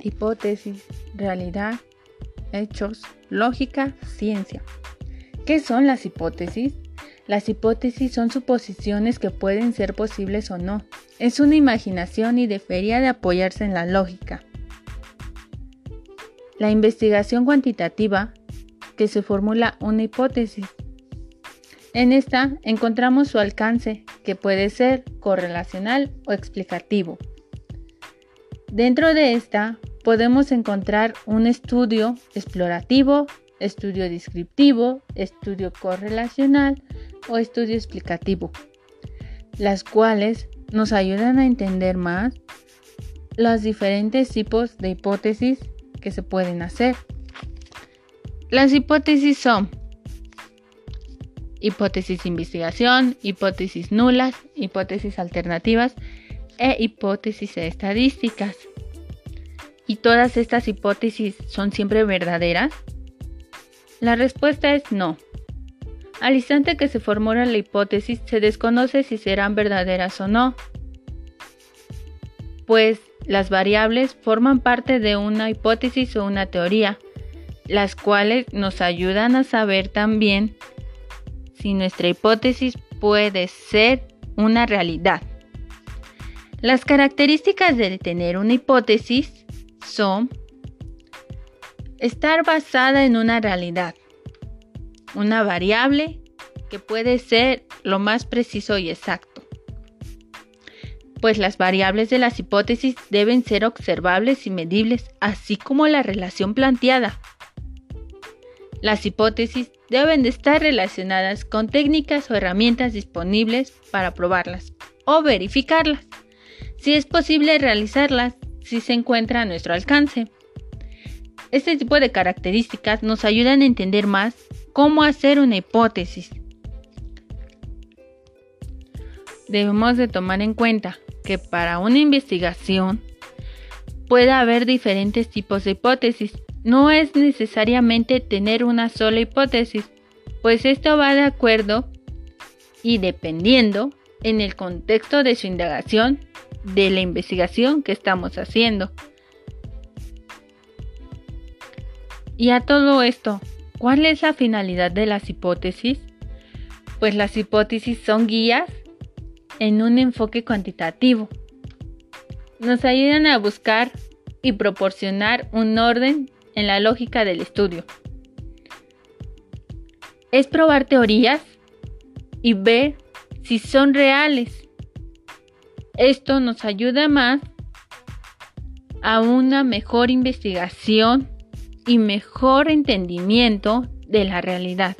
Hipótesis, realidad, hechos, lógica, ciencia. ¿Qué son las hipótesis? Las hipótesis son suposiciones que pueden ser posibles o no. Es una imaginación y debería de apoyarse en la lógica. La investigación cuantitativa, que se formula una hipótesis. En esta encontramos su alcance, que puede ser correlacional o explicativo. Dentro de esta podemos encontrar un estudio explorativo, estudio descriptivo, estudio correlacional o estudio explicativo, las cuales nos ayudan a entender más los diferentes tipos de hipótesis que se pueden hacer. Las hipótesis son hipótesis investigación, hipótesis nulas, hipótesis alternativas e hipótesis estadísticas. ¿Y todas estas hipótesis son siempre verdaderas? La respuesta es no. Al instante que se formula la hipótesis se desconoce si serán verdaderas o no, pues las variables forman parte de una hipótesis o una teoría, las cuales nos ayudan a saber también si nuestra hipótesis puede ser una realidad. Las características de tener una hipótesis estar basada en una realidad, una variable que puede ser lo más preciso y exacto, pues las variables de las hipótesis deben ser observables y medibles, así como la relación planteada. Las hipótesis deben de estar relacionadas con técnicas o herramientas disponibles para probarlas o verificarlas si es posible realizarlas si se encuentra a nuestro alcance. Este tipo de características nos ayudan a entender más cómo hacer una hipótesis. Debemos de tomar en cuenta que para una investigación puede haber diferentes tipos de hipótesis. No es necesariamente tener una sola hipótesis, pues esto va de acuerdo y dependiendo en el contexto de su indagación de la investigación que estamos haciendo. Y a todo esto, ¿cuál es la finalidad de las hipótesis? Pues las hipótesis son guías en un enfoque cuantitativo. Nos ayudan a buscar y proporcionar un orden en la lógica del estudio. Es probar teorías y ver si son reales esto nos ayuda más a una mejor investigación y mejor entendimiento de la realidad.